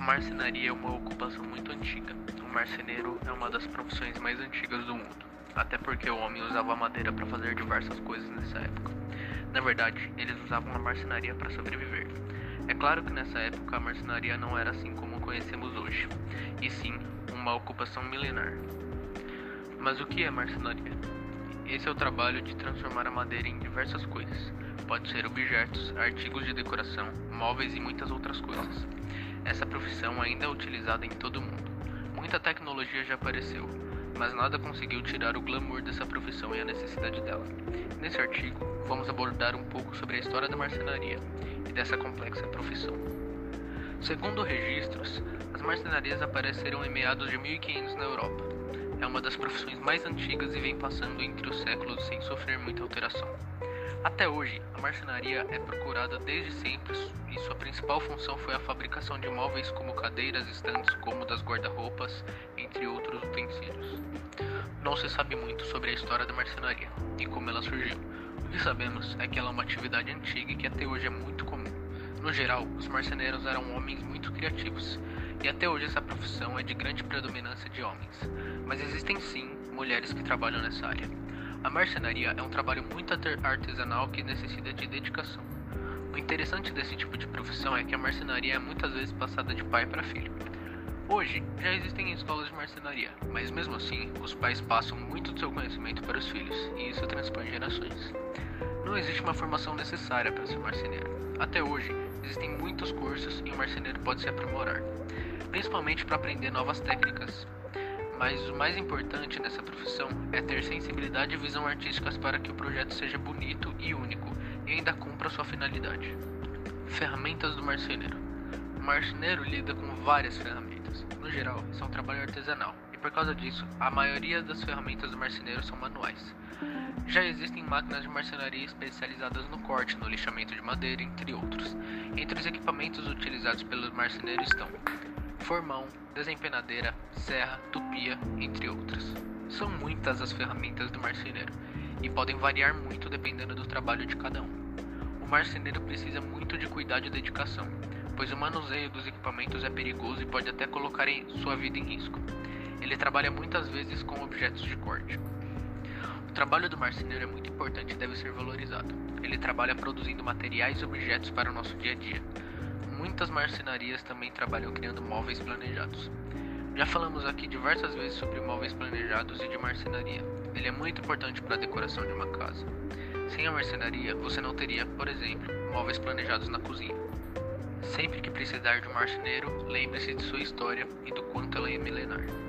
marcenaria é uma ocupação muito antiga. O marceneiro é uma das profissões mais antigas do mundo, até porque o homem usava madeira para fazer diversas coisas nessa época. Na verdade, eles usavam a marcenaria para sobreviver. É claro que nessa época a marcenaria não era assim como conhecemos hoje, e sim uma ocupação milenar. Mas o que é marcenaria? Esse é o trabalho de transformar a madeira em diversas coisas. Pode ser objetos, artigos de decoração, móveis e muitas outras coisas. Essa profissão ainda é utilizada em todo o mundo. Muita tecnologia já apareceu, mas nada conseguiu tirar o glamour dessa profissão e a necessidade dela. Nesse artigo, vamos abordar um pouco sobre a história da marcenaria e dessa complexa profissão. Segundo registros, as marcenarias apareceram em meados de 1500 na Europa. É uma das profissões mais antigas e vem passando entre os séculos sem sofrer muita alteração. Até hoje, a marcenaria é procurada desde sempre e sua principal função foi a fabricação de móveis como cadeiras, estantes, cômodas, guarda-roupas, entre outros utensílios. Não se sabe muito sobre a história da marcenaria e como ela surgiu. O que sabemos é que ela é uma atividade antiga e que até hoje é muito comum. No geral, os marceneiros eram homens muito criativos, e até hoje essa profissão é de grande predominância de homens, mas existem sim mulheres que trabalham nessa área. A marcenaria é um trabalho muito artesanal que necessita de dedicação. O interessante desse tipo de profissão é que a marcenaria é muitas vezes passada de pai para filho. Hoje, já existem escolas de marcenaria, mas mesmo assim, os pais passam muito do seu conhecimento para os filhos, e isso transpõe gerações. Não existe uma formação necessária para ser marceneiro. Até hoje, existem muitos cursos e o marceneiro pode se aprimorar, principalmente para aprender novas técnicas, mas o mais importante nessa profissão é ter sensibilidade e visão artísticas para que o projeto seja bonito e único e ainda cumpra sua finalidade. Ferramentas do marceneiro: O marceneiro lida com várias ferramentas. No geral, isso é um trabalho artesanal e por causa disso, a maioria das ferramentas do marceneiro são manuais. Já existem máquinas de marcenaria especializadas no corte, no lixamento de madeira, entre outros. Entre os equipamentos utilizados pelos marceneiros estão formão, desempenadeira, serra, tupia, entre outras. São muitas as ferramentas do marceneiro e podem variar muito dependendo do trabalho de cada um. O marceneiro precisa muito de cuidado e dedicação, pois o manuseio dos equipamentos é perigoso e pode até colocar sua vida em risco. Ele trabalha muitas vezes com objetos de corte. O trabalho do marceneiro é muito importante e deve ser valorizado. Ele trabalha produzindo materiais e objetos para o nosso dia a dia Muitas marcenarias também trabalham criando móveis planejados. Já falamos aqui diversas vezes sobre móveis planejados e de marcenaria. Ele é muito importante para a decoração de uma casa. Sem a marcenaria, você não teria, por exemplo, móveis planejados na cozinha. Sempre que precisar de um marceneiro, lembre-se de sua história e do quanto ela é milenar.